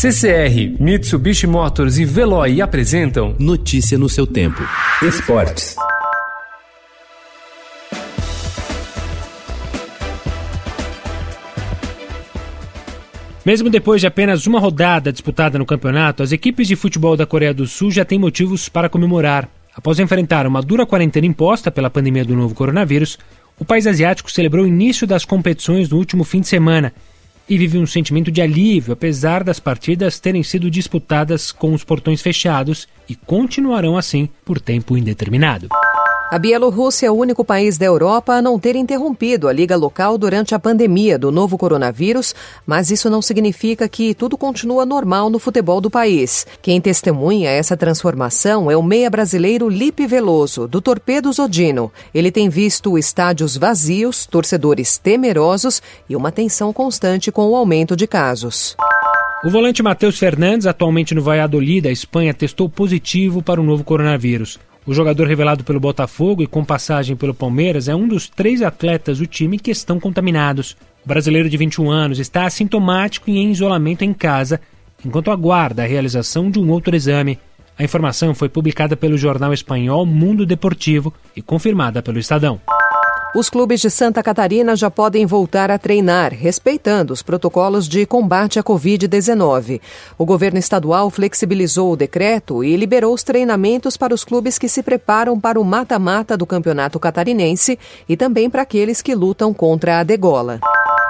CCR, Mitsubishi Motors e Veloy apresentam Notícia no seu tempo. Esportes. Mesmo depois de apenas uma rodada disputada no campeonato, as equipes de futebol da Coreia do Sul já têm motivos para comemorar. Após enfrentar uma dura quarentena imposta pela pandemia do novo coronavírus, o país asiático celebrou o início das competições no último fim de semana e vive um sentimento de alívio, apesar das partidas terem sido disputadas com os portões fechados e continuarão assim por tempo indeterminado. A Bielorrússia é o único país da Europa a não ter interrompido a liga local durante a pandemia do novo coronavírus, mas isso não significa que tudo continua normal no futebol do país. Quem testemunha essa transformação é o meia brasileiro Lipe Veloso, do Torpedo Zodino. Ele tem visto estádios vazios, torcedores temerosos e uma tensão constante com o aumento de casos. O volante Matheus Fernandes, atualmente no Valladolid, da Espanha, testou positivo para o novo coronavírus. O jogador revelado pelo Botafogo e com passagem pelo Palmeiras é um dos três atletas do time que estão contaminados. O brasileiro de 21 anos está assintomático e em isolamento em casa, enquanto aguarda a realização de um outro exame. A informação foi publicada pelo jornal espanhol Mundo Deportivo e confirmada pelo Estadão. Os clubes de Santa Catarina já podem voltar a treinar, respeitando os protocolos de combate à Covid-19. O governo estadual flexibilizou o decreto e liberou os treinamentos para os clubes que se preparam para o mata-mata do campeonato catarinense e também para aqueles que lutam contra a degola.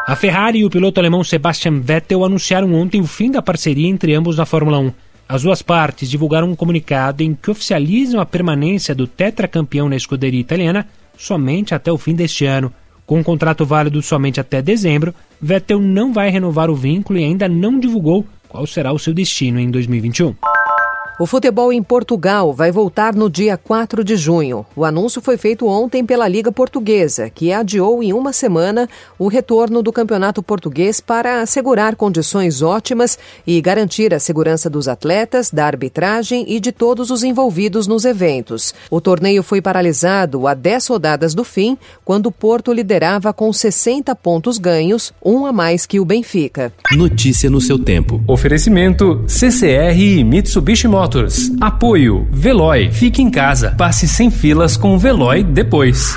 A Ferrari e o piloto alemão Sebastian Vettel anunciaram ontem o fim da parceria entre ambos na Fórmula 1. As duas partes divulgaram um comunicado em que oficializam a permanência do tetracampeão na escuderia italiana somente até o fim deste ano. Com um contrato válido somente até dezembro, Vettel não vai renovar o vínculo e ainda não divulgou qual será o seu destino em 2021. O futebol em Portugal vai voltar no dia 4 de junho. O anúncio foi feito ontem pela Liga Portuguesa, que adiou em uma semana o retorno do Campeonato Português para assegurar condições ótimas e garantir a segurança dos atletas, da arbitragem e de todos os envolvidos nos eventos. O torneio foi paralisado a 10 rodadas do fim, quando o Porto liderava com 60 pontos ganhos, um a mais que o Benfica. Notícia no seu tempo. Oferecimento CCR e Mitsubishi Motors. Apoio Veloy. Fique em casa. Passe sem filas com o Veloy depois.